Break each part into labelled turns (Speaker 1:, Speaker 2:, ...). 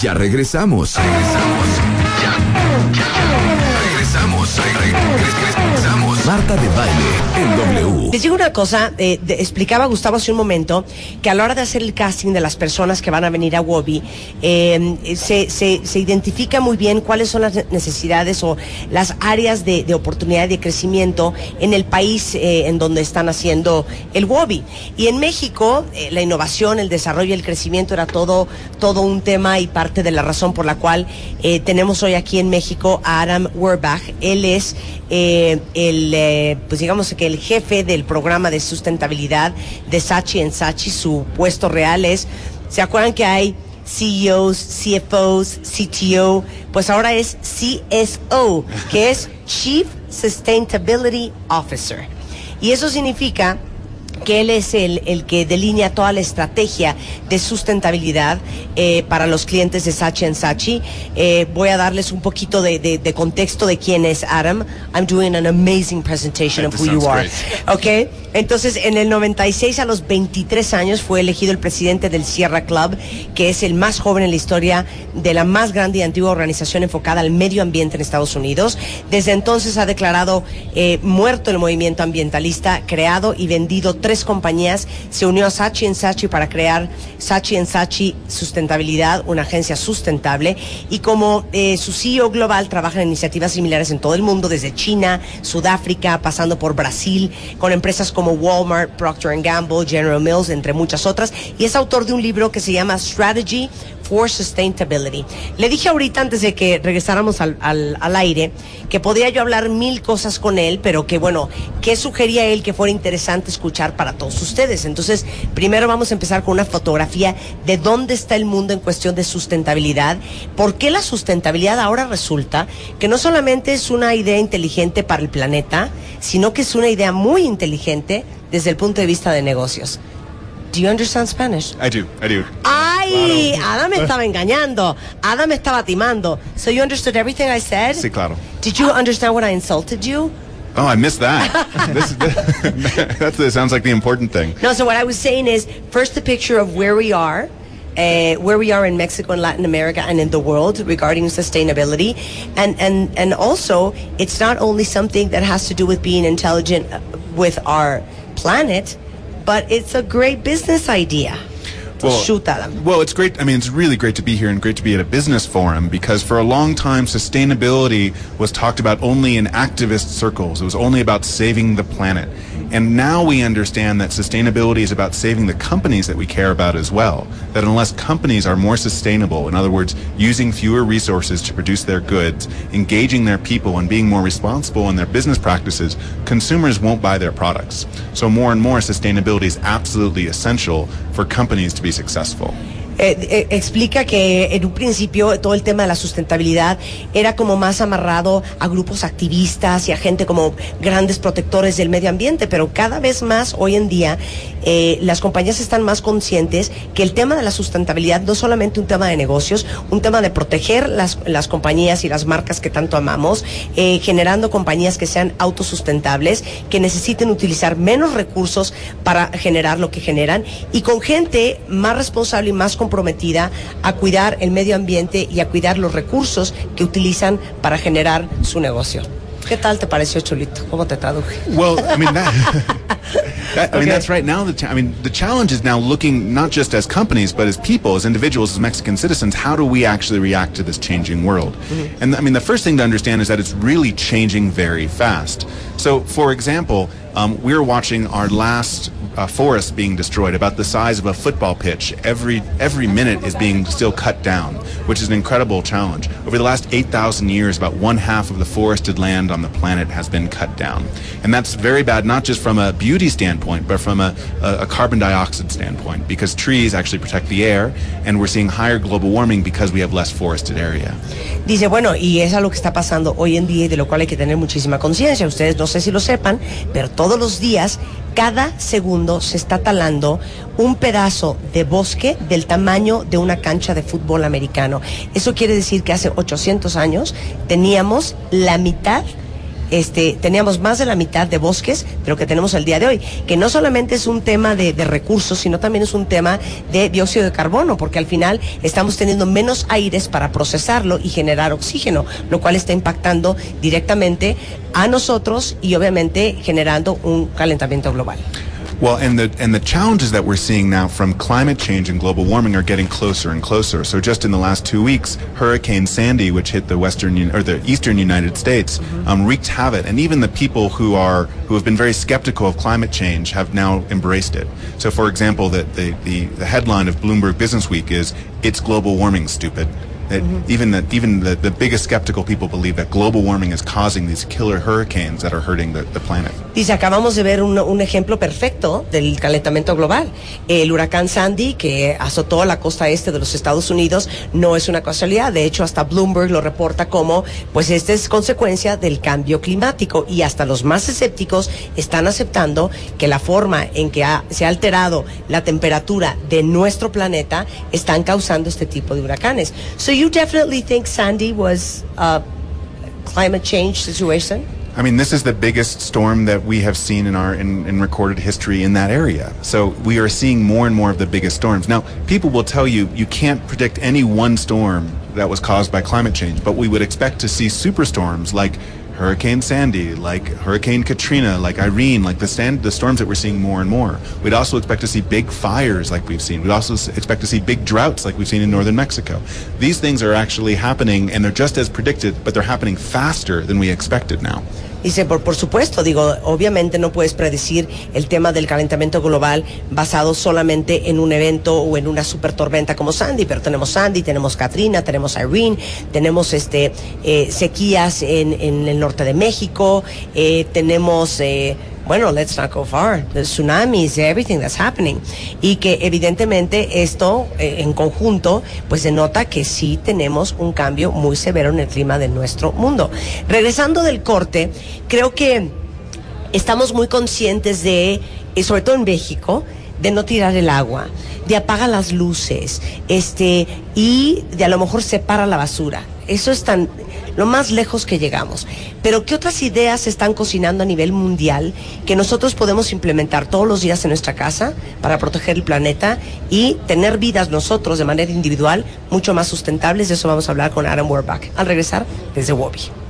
Speaker 1: Ya regresamos. Regresamos. Ya. Regresamos. Regresamos. Marta de baile en W.
Speaker 2: Les digo una cosa, eh, explicaba Gustavo hace un momento que a la hora de hacer el casting de las personas que van a venir a Wobby, eh, se, se- identifica muy bien cuáles son las necesidades o las áreas de, oportunidad y de crecimiento en el país eh, en donde están haciendo el Wobby. Y en México, eh, la innovación, el desarrollo y el crecimiento era todo, todo un tema y parte de la razón por la cual tenemos hoy aquí en México a Adam Werbach. Él es el, eh, pues digamos que el jefe del programa de sustentabilidad de Sachi en Sachi. Su puesto real es, ¿se acuerdan que hay CEOs, CFOs, CTO? Pues ahora es CSO, que es Chief Sustainability Officer. Y eso significa que él es el, el que delinea toda la estrategia de sustentabilidad eh, para los clientes de Sachi Sachi. Eh, voy a darles un poquito de, de- de contexto de quién es Adam. I'm doing an amazing presentation of who you are. Ok, entonces en el 96 a los 23 años fue elegido el presidente del Sierra Club, que es el más joven en la historia de la más grande y antigua organización enfocada al medio ambiente en Estados Unidos. Desde entonces ha declarado eh, muerto el movimiento ambientalista, creado y vendido tres compañías. Se unió a Sachi Sachi para crear Sachi Sachi Sustentabilidad, una agencia sustentable. Y como eh, su CEO global trabaja en iniciativas similares en todo el mundo, desde China, Sudáfrica, pasando por Brasil, con empresas como Walmart, Procter Gamble, General Mills, entre muchas otras. Y es autor de un libro que se llama Strategy for Sustainability. Le dije ahorita, antes de que regresáramos al, al- al aire, que podía yo hablar mil cosas con él, pero que bueno, ¿qué sugería él que fuera interesante escuchar para todos ustedes? Entonces, primero vamos a empezar con una fotografía de dónde está el mundo en cuestión de sustentabilidad. ¿Por qué la sustentabilidad ahora resulta que no solamente es una idea inteligente para el planeta, sino que es una idea muy inteligente desde el punto de vista de negocios? Do you understand Spanish?
Speaker 3: I do. I do.
Speaker 2: ¡Ay! Adam me estaba engañando. Adam me estaba timando. So you understood everything I said?
Speaker 3: Sí, claro.
Speaker 2: Did you understand when I insulted you?
Speaker 3: Oh, I missed that. this, that that sounds like the important thing.
Speaker 2: No, so what I was saying is first the picture of where we are. Uh, where we are in Mexico and Latin America and in the world regarding sustainability, and and and also it's not only something that has to do with being intelligent uh, with our planet, but it's a great business idea.
Speaker 3: Well,
Speaker 2: Shoot, Adam.
Speaker 3: Well, it's great. I mean, it's really great to be here and great to be at a business forum because for a long time, sustainability was talked about only in activist circles. It was only about saving the planet. And now we understand that sustainability is about saving the companies that we care about as well. That unless companies are more sustainable, in other words, using fewer resources to produce their goods, engaging their people, and being more responsible in their business practices, consumers won't buy their products. So more and more, sustainability is absolutely essential for companies to be successful.
Speaker 2: Eh, eh, explica que en un principio todo el tema de la sustentabilidad era como más amarrado a grupos activistas y a gente como grandes protectores del medio ambiente, pero cada vez más hoy en día eh, las compañías están más conscientes que el tema de la sustentabilidad no es solamente un tema de negocios, un tema de proteger las, las compañías y las marcas que tanto amamos, generando compañías que sean autosustentables, que necesiten utilizar menos recursos para generar lo que generan y con gente más responsable y más comprometida a cuidar el medio ambiente y a cuidar los recursos que utilizan para generar su negocio. ¿Qué tal te pareció, Chulito? ¿Cómo te traduje?
Speaker 3: Well, I mean that. that- I mean that's right. Now the I mean the challenge is now looking not just as companies but as people, as individuals, as Mexican citizens. How do we actually react to this changing world? Mm-hmm. And I mean the first thing to understand is that it's really changing very fast. So, for example, um, we're watching our last uh, forest being destroyed, about the size of a football pitch. Every every minute is being still cut down, which is an incredible challenge. Over the last 8,000 years, about one half of the forested land on the planet has been cut down, and that's very bad, not just from a beauty standpoint, but from a, a, a carbon dioxide standpoint, because trees actually protect the air, and we're seeing higher global warming because we have less forested area.
Speaker 2: Dice, bueno, y es algo que está pasando hoy en día y de lo cual hay que tener muchísima conciencia. Ustedes no sé si lo sepan, pero todos los días, cada segundo se está talando un pedazo de bosque del tamaño de una cancha de fútbol americano. Eso quiere decir que hace 800 años teníamos la mitad este, teníamos más de la mitad de bosques de lo que tenemos el día de hoy, que no solamente es un tema de recursos, sino también es un tema de dióxido de carbono, porque al final estamos teniendo menos aires para procesarlo y generar oxígeno, lo cual está impactando directamente a nosotros y obviamente generando un calentamiento global.
Speaker 3: Well, and the and the challenges that we're seeing now from climate change and global warming are getting closer and closer. So just in the last two weeks, Hurricane Sandy, which hit the western or the eastern United States, um, wreaked havoc, and even the people who are who have been very skeptical of climate change have now embraced it. So, for example, that the, the the headline of Bloomberg Business Week is "It's global warming, stupid." That Even the even the, the biggest skeptical people believe that global warming is causing these killer hurricanes that are hurting the, the planet.
Speaker 2: Dice, acabamos de ver un, un ejemplo perfecto del calentamiento global. El huracán Sandy, que azotó la costa este de los Estados Unidos, no es una casualidad. De hecho, hasta Bloomberg lo reporta como, pues esta es consecuencia del cambio climático. Y hasta los más escépticos están aceptando que la forma en que ha- se ha alterado la temperatura de nuestro planeta están causando este tipo de huracanes. So you definitely think Sandy was a climate change situation?
Speaker 3: I mean, this is the biggest storm that we have seen in our in, in recorded history in that area. So we are seeing more and more of the biggest storms. Now, people will tell you you can't predict any one storm that was caused by climate change, but we would expect to see superstorms like Hurricane Sandy, like Hurricane Katrina, like Irene, like the stand, the storms that we're seeing more and more. We'd also expect to see big fires like we've seen. We'd also expect to see big droughts like we've seen in northern Mexico. These things are actually happening and they're just as predicted, but they're happening faster than we expected now.
Speaker 2: Dice, por, por supuesto, digo, obviamente no puedes predecir el tema del calentamiento global basado solamente en un evento o en una super tormenta como Sandy, pero tenemos Sandy, tenemos Katrina, tenemos Irene, tenemos este eh, sequías en, en el norte de México, eh, tenemos eh, bueno, let's not go far, the tsunamis, everything that's happening. Y que evidentemente esto eh, en conjunto, pues denota que sí tenemos un cambio muy severo en el clima de nuestro mundo. Regresando del corte, creo que estamos muy conscientes de, y sobre todo en México, de no tirar el agua, de apagar las luces, este, y de a lo mejor separa la basura. Eso es tan lo más lejos que llegamos. Pero ¿qué otras ideas se están cocinando a nivel mundial que nosotros podemos implementar todos los días en nuestra casa para proteger el planeta y tener vidas nosotros de manera individual mucho más sustentables? De eso vamos a hablar con Adam Werbach al regresar desde Wobby.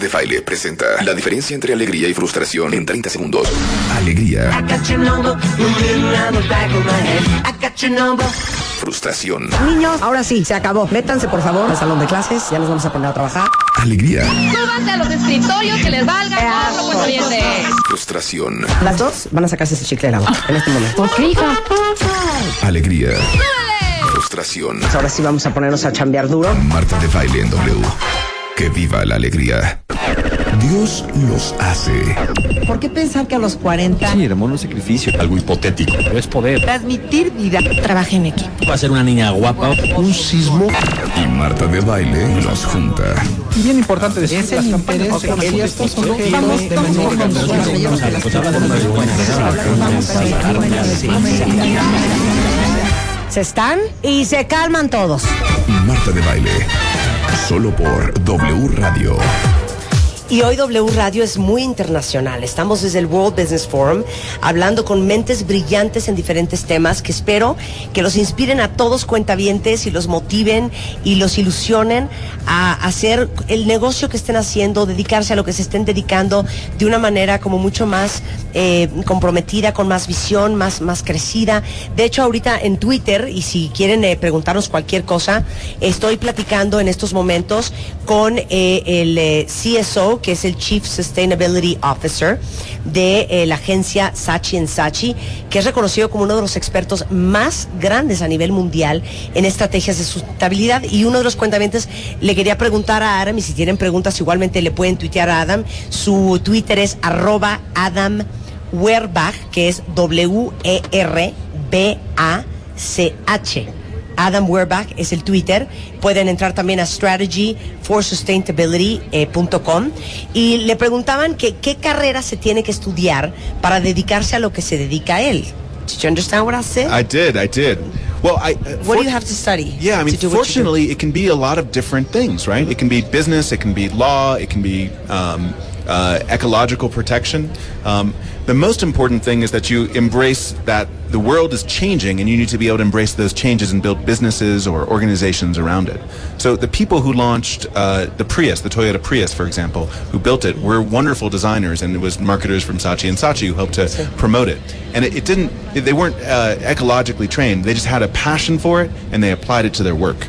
Speaker 1: De Baile presenta la diferencia entre alegría y frustración en 30 segundos. Alegría, frustración.
Speaker 2: Niños, ahora sí, se acabó. Métanse por favor al salón de clases, ya nos vamos a poner a trabajar.
Speaker 1: Alegría,
Speaker 4: Súbanse a los escritorios que les valga viene.
Speaker 1: frustración.
Speaker 2: Las dos van a sacarse ese chicle de la boca en este momento.
Speaker 4: ¿Por qué, hija?
Speaker 1: Alegría, frustración.
Speaker 2: Ahora sí vamos a ponernos a chambear duro.
Speaker 1: Marta de Baile en W. Que viva la alegría. Dios los hace.
Speaker 5: ¿Por qué pensar que a los 40
Speaker 6: Sí, hermano, un sacrificio. Algo hipotético. Pero es poder.
Speaker 5: transmitir vida?
Speaker 2: Trabaje en equipo.
Speaker 6: Va a ser una niña guapa. Un sismo.
Speaker 1: Y Marta de Baile los junta.
Speaker 6: Bien importante decir
Speaker 5: Es el interés que estos
Speaker 6: Vamos,
Speaker 5: de
Speaker 6: vamos, vamos, vamos.
Speaker 2: Se están y se calman todos.
Speaker 1: Marta de Baile. Solo por W Radio.
Speaker 2: Y hoy W Radio es muy internacional. Estamos desde el World Business Forum hablando con mentes brillantes en diferentes temas que espero que los inspiren a todos cuentavientes y los motiven y los ilusionen a hacer el negocio que estén haciendo, dedicarse a lo que se estén dedicando de una manera como mucho más eh, comprometida, con más visión, más, más crecida. De hecho, ahorita en Twitter, y si quieren eh, preguntarnos cualquier cosa, estoy platicando en estos momentos con eh, el eh, Que es el Chief Sustainability Officer de eh, la agencia Sachi Sachi, que es reconocido como uno de los expertos más grandes a nivel mundial en estrategias de sustentabilidad. Y uno de los cuentamientos le quería preguntar a Adam, y si tienen preguntas igualmente le pueden tuitear a Adam. Su Twitter es arroba Adam Werbach, que es W-E-R-B-A-C-H. Adam Werbach es el Twitter. Pueden entrar también a strategyforsustainability.com y le preguntaban que qué carrera se tiene que estudiar para dedicarse a lo que se dedica a él. Did you understand what I said?
Speaker 3: I did, I did. Well, I. Uh,
Speaker 2: what do you have to study?
Speaker 3: Yeah, I mean, fortunately, it can be a lot of different things, right? It can be business, it can be law, it can be um, uh, ecological protection. Um, the most important thing is that you embrace that the world is changing and you need to be able to embrace those changes and build businesses or organizations around it. So the people who launched uh, the Prius, the Toyota Prius, for example, who built it, were wonderful designers and it was marketers from Saatchi and Saatchi who helped to promote it. And it, it didn't, they weren't uh, ecologically trained. They just had a passion for it and they applied it to their work.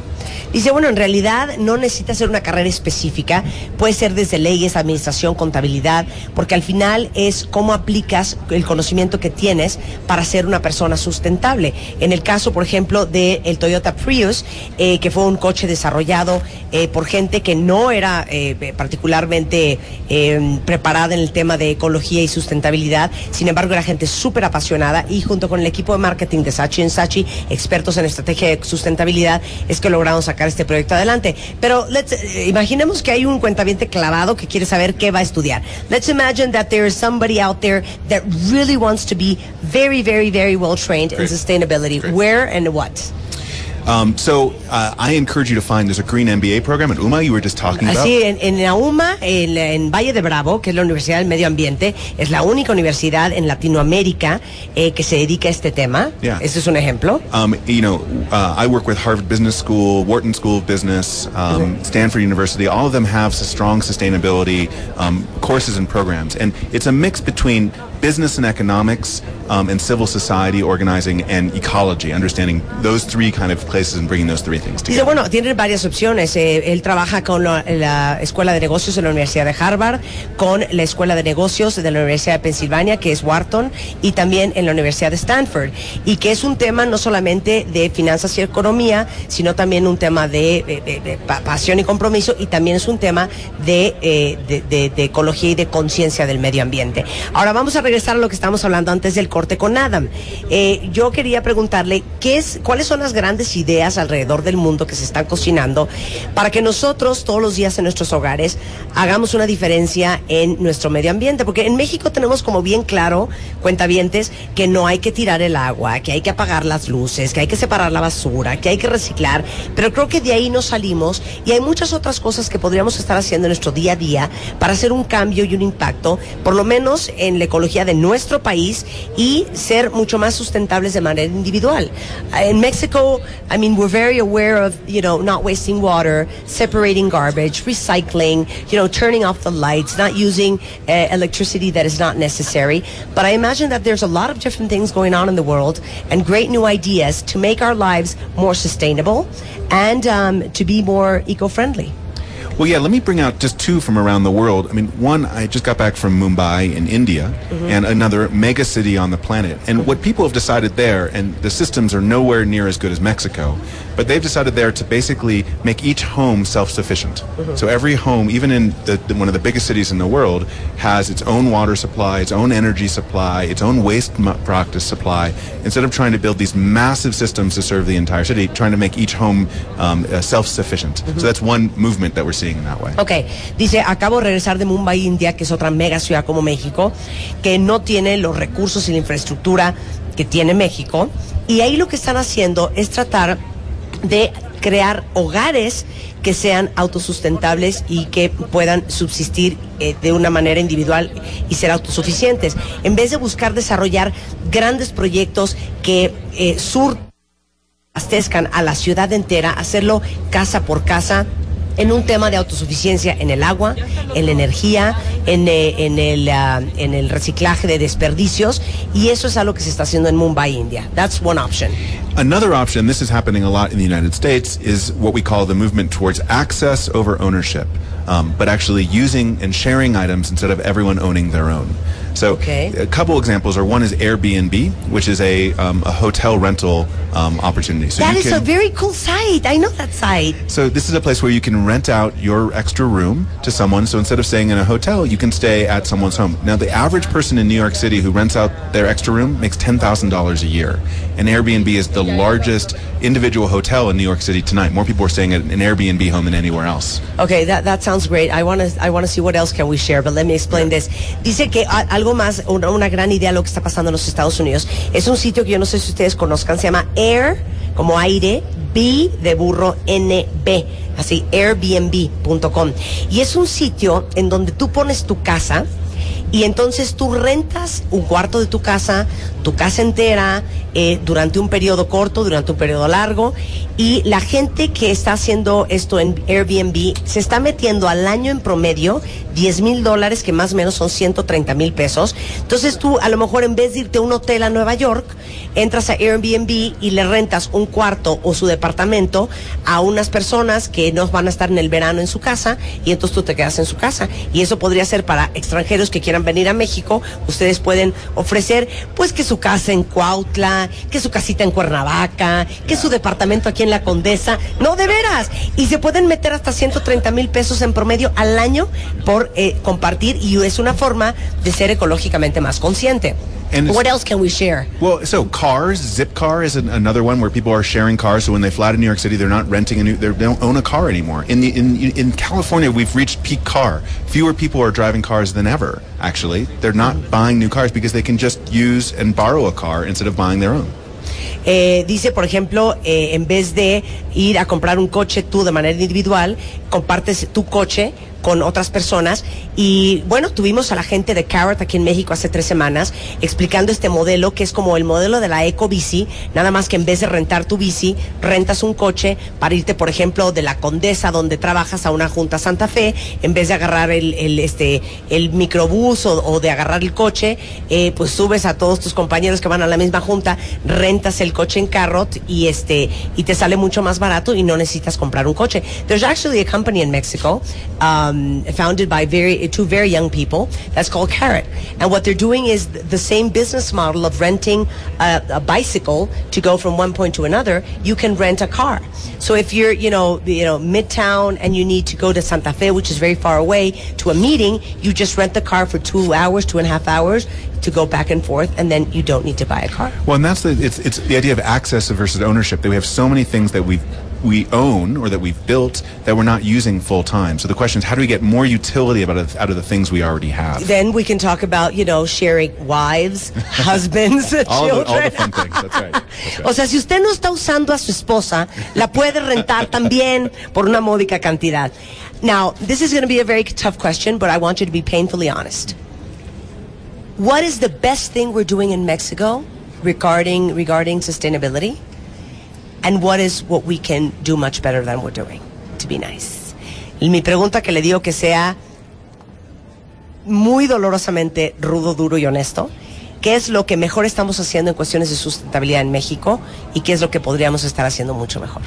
Speaker 2: Dice, bueno, en realidad no necesita ser una carrera específica, puede ser desde leyes, administración, contabilidad, porque al final es cómo aplicas el conocimiento que tienes para ser una persona sustentable. En el caso, por ejemplo, del Toyota Prius, eh, que fue un coche desarrollado eh, por gente que no era eh, particularmente eh, preparada en el tema de ecología y sustentabilidad, sin embargo era gente súper apasionada y junto con el equipo de marketing de Sachi Sachi, expertos en estrategia de sustentabilidad, es que lograron sacar este proyecto adelante. Pero let's, eh, imaginemos que hay un cuentaviente clavado que quiere saber qué va a estudiar. Let's imagine that there is somebody out there that really wants to be very, very, very well trained in sustainability.
Speaker 3: Great.
Speaker 2: Where and what?
Speaker 3: Um, so uh, I encourage you to find there's a green MBA program at UMA you were just talking about.
Speaker 2: Así, en, en la UMA, en, en Valle de Bravo, que es la Universidad del Medio Ambiente, es la única universidad en Latinoamérica eh, que se dedica a este tema.
Speaker 3: Yeah.
Speaker 2: Ese es un ejemplo.
Speaker 3: Um, you know, uh, I work with Harvard Business School, Wharton School of Business, um, Stanford University. All of them have strong sustainability um, courses and programs, and it's a mix between business and economics um, and civil society organizing and ecology, understanding those three kind of places and bringing those three things
Speaker 2: Dice,
Speaker 3: together.
Speaker 2: bueno, tiene varias opciones. Eh, él trabaja con la, la Escuela de Negocios de la Universidad de Harvard, con la Escuela de Negocios de la Universidad de Pensilvania, que es Wharton, y también en la Universidad de Stanford. Y que es un tema no solamente de finanzas y economía, sino también un tema de, de- de- de pa- pasión y compromiso, y también es un tema de, eh, de- de ecología y de conciencia del medio ambiente. Ahora vamos a regresar a lo que estábamos hablando antes del corte con Adam. Eh, yo quería preguntarle qué es, cuáles son las grandes ideas alrededor del mundo que se están cocinando para que nosotros todos los días en nuestros hogares hagamos una diferencia en nuestro medio ambiente, porque en México tenemos como bien claro, cuentavientes, que no hay que tirar el agua, que hay que apagar las luces, que hay que separar la basura, que hay que reciclar, pero creo que de ahí no salimos y hay muchas otras cosas que podríamos estar haciendo en nuestro día a día para hacer un cambio y un impacto, por lo menos en la ecología de nuestro país y ser mucho más sustentables de manera individual. In Mexico, I mean, we're very aware of, you know, not wasting water, separating garbage, recycling, you know, turning off the lights, not using uh, electricity that is not necessary. But I imagine that there's a lot of different things going on in the world and great new ideas to make our lives more sustainable and um, to be more eco-friendly.
Speaker 3: Well, yeah, let me bring out just two from around the world. I mean, one, I just got back from Mumbai in India, and another mega city on the planet. And what people have decided there, and the systems are nowhere near as good as Mexico, but they've decided there to basically make each home self-sufficient. So every home, even in the, one of the biggest cities in the world, has its own water supply, its own energy supply, its own waste practice supply. Instead of trying to build these massive systems to serve the entire city, trying to make each home um, uh, self-sufficient. So that's one movement that we're seeing
Speaker 2: Ok, dice, acabo de regresar de Mumbai, India, que es otra mega ciudad como México, que no tiene los recursos y la infraestructura que tiene México. Y ahí lo que están haciendo es tratar de crear hogares que sean autosustentables y que puedan subsistir eh, de una manera individual y ser autosuficientes. En vez de buscar desarrollar grandes proyectos que eh, sur abastezcan a la ciudad entera, hacerlo casa por casa en un tema de autosuficiencia en el agua, en la energía, en, eh, el, ah, el reciclaje de desperdicios y eso es algo que se está haciendo en Mumbai, India. That's one option.
Speaker 3: Another option, this is happening a lot in the United States, is what we call the movement towards access over ownership, um, but actually using and sharing items instead of everyone owning their own. So,
Speaker 2: Okay.
Speaker 3: a couple examples are one is Airbnb, which is a, um, a hotel rental um, opportunity. So
Speaker 2: That is
Speaker 3: can,
Speaker 2: a very cool site. I know that site.
Speaker 3: so this is a place where you can rent out your extra room to someone. So instead of staying in a hotel, you can stay at someone's home. Now, the average person in New York City who rents out their extra room makes ten thousand dollars a year, and Airbnb is the largest individual hotel in New York City tonight. More people are staying at an Airbnb home than anywhere else.
Speaker 2: Okay, that, that sounds great. I want to I want to see what else can we share, but let me explain this. Dice que a- algo más, una, una gran idea de lo que está pasando en los Estados Unidos. Es un sitio que yo no sé si ustedes conozcan, se llama Air, como aire, B de burro, NB, así, airbnb.com. Y es un sitio en donde tú pones tu casa y entonces tú rentas un cuarto de tu casa, tu casa entera, eh, durante un periodo corto, durante un periodo largo, y la gente que está haciendo esto en Airbnb se está metiendo al año en promedio 10 mil dólares, que más o menos son 130 mil pesos. Entonces tú, a lo mejor en vez de irte a un hotel a Nueva York, entras a Airbnb y le rentas un cuarto o su departamento a unas personas que no van a estar en el verano en su casa y entonces tú te quedas en su casa. Y eso podría ser para extranjeros que quieran venir a México. Ustedes pueden ofrecer pues que su casa en Cuautla, que su casita en Cuernavaca, que su departamento aquí en La Condesa. No, de veras. Y se pueden meter hasta 130 mil pesos en promedio al año por eh, compartir y es una forma de ser ecológicamente más consciente.
Speaker 3: And
Speaker 2: What else can we share?
Speaker 3: Well, so cars, Zipcar is an, another one where people are sharing cars. So when they fly to New York City, they're not renting a new, they don't own a car anymore. In the in in California, we've reached peak car. Fewer people are driving cars than ever. Actually, they're not buying new cars because they can just use and borrow a car instead of buying their own.
Speaker 2: Eh, dice, por ejemplo, eh, en vez de ir a comprar un coche tú de manera individual, compartes tu coche con otras personas. Y bueno, tuvimos a la gente de Carrot aquí en México hace tres semanas explicando este modelo que es como el modelo de la eco bici, nada más que en vez de rentar tu bici, rentas un coche para irte, por ejemplo, de la Condesa donde trabajas a una Junta Santa Fe, en vez de agarrar el, el, este, el microbús o, de agarrar el coche, eh, pues subes a todos tus compañeros que van a la misma junta, rentas el coche en Carrot y este y te sale mucho más barato y no necesitas comprar un coche. There's actually a company in Mexico um, Um, founded by very two very young people that's called Carrot, and what they're doing is the same business model of renting a, a bicycle to go from one point to another. You can rent a car. So if you're you know you know midtown and you need to go to Santa Fe, which is very far away, to a meeting, you just rent the car for two hours, two and a half hours to go back and forth, and then you don't need to buy a car.
Speaker 3: Well, and that's the it's it's the idea of access versus ownership. That we have so many things that we we own or that we've built that we're not using full time. So the question is, how do we get more utility out of out of the things we already have?
Speaker 2: Then we can talk about you know sharing wives, husbands,
Speaker 3: all, the, all
Speaker 2: children.
Speaker 3: the fun things. That's right. That's right.
Speaker 2: O sea, si usted no está usando a su esposa, la puede rentar también por una módica cantidad. Now, this is going to be a very tough question, but I want you to be painfully honest. What is the best thing we're doing in Mexico regarding regarding sustainability? And what is what we can do much better than we're doing? To be nice. Mi pregunta que le digo que sea muy dolorosamente rudo, duro y honesto. ¿Qué es lo que mejor estamos haciendo en cuestiones de sustentabilidad en México y qué es lo que podríamos estar haciendo mucho mejor?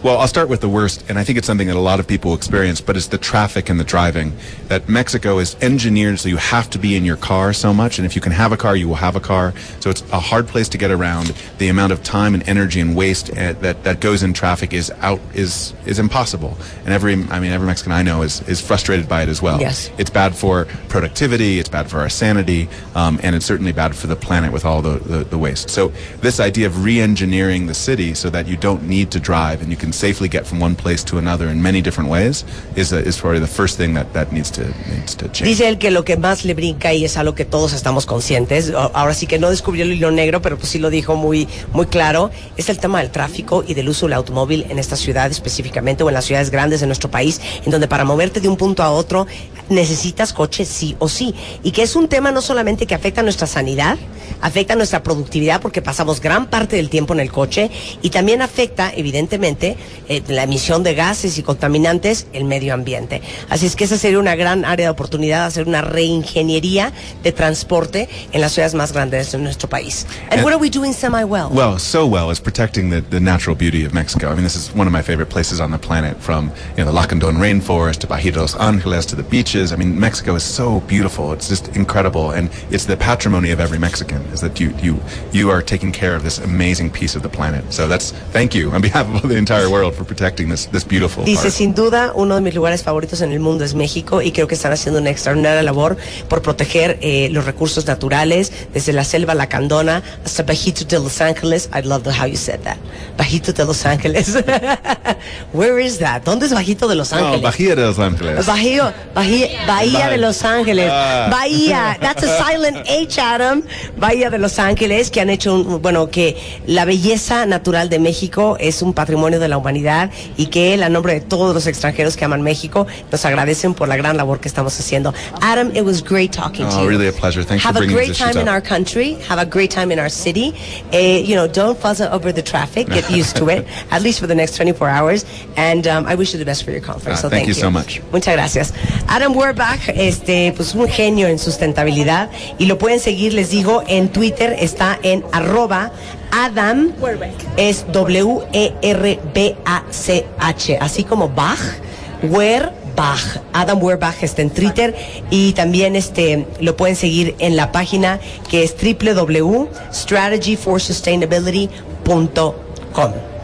Speaker 3: Well, I'll start with the worst, and I think it's something that a lot of people experience, but it's the traffic and the driving. That Mexico is engineered so you have to be in your car so much, and if you can have a car, you will have a car. So it's a hard place to get around. The amount of time and energy and waste uh, that that goes in traffic is out is is impossible. And every I mean every Mexican I know is is frustrated by it as well.
Speaker 2: Yes.
Speaker 3: It's bad for productivity. It's bad for our sanity, um, and it's certainly bad for the planet with all the, the, the waste. So this idea of re-engineering the city so that you don't need to drive and you can safely get from one place to another in many different ways is a, is probably the first thing that, that needs to needs to change.
Speaker 2: Dice él que lo que más le brinca y es algo que todos estamos conscientes, ahora sí que no descubrió el hilo negro, pero pues sí lo dijo muy, muy claro, es el tema del tráfico y del uso del automóvil en esta ciudad específicamente o en las ciudades grandes de nuestro país, en donde para moverte de un punto a otro necesitas coche sí o sí. Y que es un tema no solamente que afecta a nuestra sanidad, afecta a nuestra productividad porque pasamos gran parte del tiempo en el coche y también afecta, evidentemente, eh, la emisión de gases y contaminantes, el medio ambiente. Así es que esa sería una gran área de oportunidad, hacer una reingeniería de transporte en las ciudades más grandes de nuestro país. And
Speaker 3: And-
Speaker 2: what are we doing semi-well?
Speaker 3: Well, so well is protecting the, the natural beauty of Mexico. I mean, this is one of my favorite places on the planet, from you know the Lacandon rainforest to Bajitos Angeles to the beaches. beaches. I mean, Mexico is so beautiful. It's just incredible, and it's the patrimony of every Mexican. Is that you you you are taking care of this amazing piece of the planet. So that's thank you on behalf of the entire world for protecting this this beautiful.
Speaker 2: Dice,
Speaker 3: part.
Speaker 2: sin duda, uno de mis lugares favoritos en el mundo es México y creo que están haciendo una extraordinaria labor por proteger eh, los recursos naturales, desde la selva lacandona hasta Bajito de Los Ángeles. I love the, how you said that. Bajito de Los Ángeles. Where is that? ¿Dónde es Bajito de Los Ángeles?
Speaker 3: Bahía de Los Ángeles.
Speaker 2: Bahía, Bahía, Bahía de Los Ángeles.
Speaker 3: Ah.
Speaker 2: Bahía, that's a silent H, Adam. Bahía de Los Ángeles, que han hecho, un, bueno, que la belleza natural de México es un patrimonio de la humanidad y que él, a nombre de todos los extranjeros que aman México, nos agradecen por la gran labor que estamos haciendo. Adam, it was great talking to
Speaker 3: Oh,
Speaker 2: you.
Speaker 3: really a pleasure. Thanks for
Speaker 2: Have a
Speaker 3: bringing
Speaker 2: great
Speaker 3: these
Speaker 2: time in our country. Have a great time in our city. Eh, you know, don't fuss over the traffic. Get used to it, at least for the next 24 hours. And um, I wish you the best for your conference.
Speaker 3: Ah,
Speaker 2: so
Speaker 3: thank
Speaker 2: thank
Speaker 3: you so much.
Speaker 2: Muchas gracias. Adam Werbach, este, pues un genio en sustentabilidad y lo pueden seguir, les digo, en Twitter está en arroba Adam es W E R B A C H, así como Bach, Werbach. Adam Werbach está en Twitter y también este lo pueden seguir en la página que es www.strategyforsustainability.com.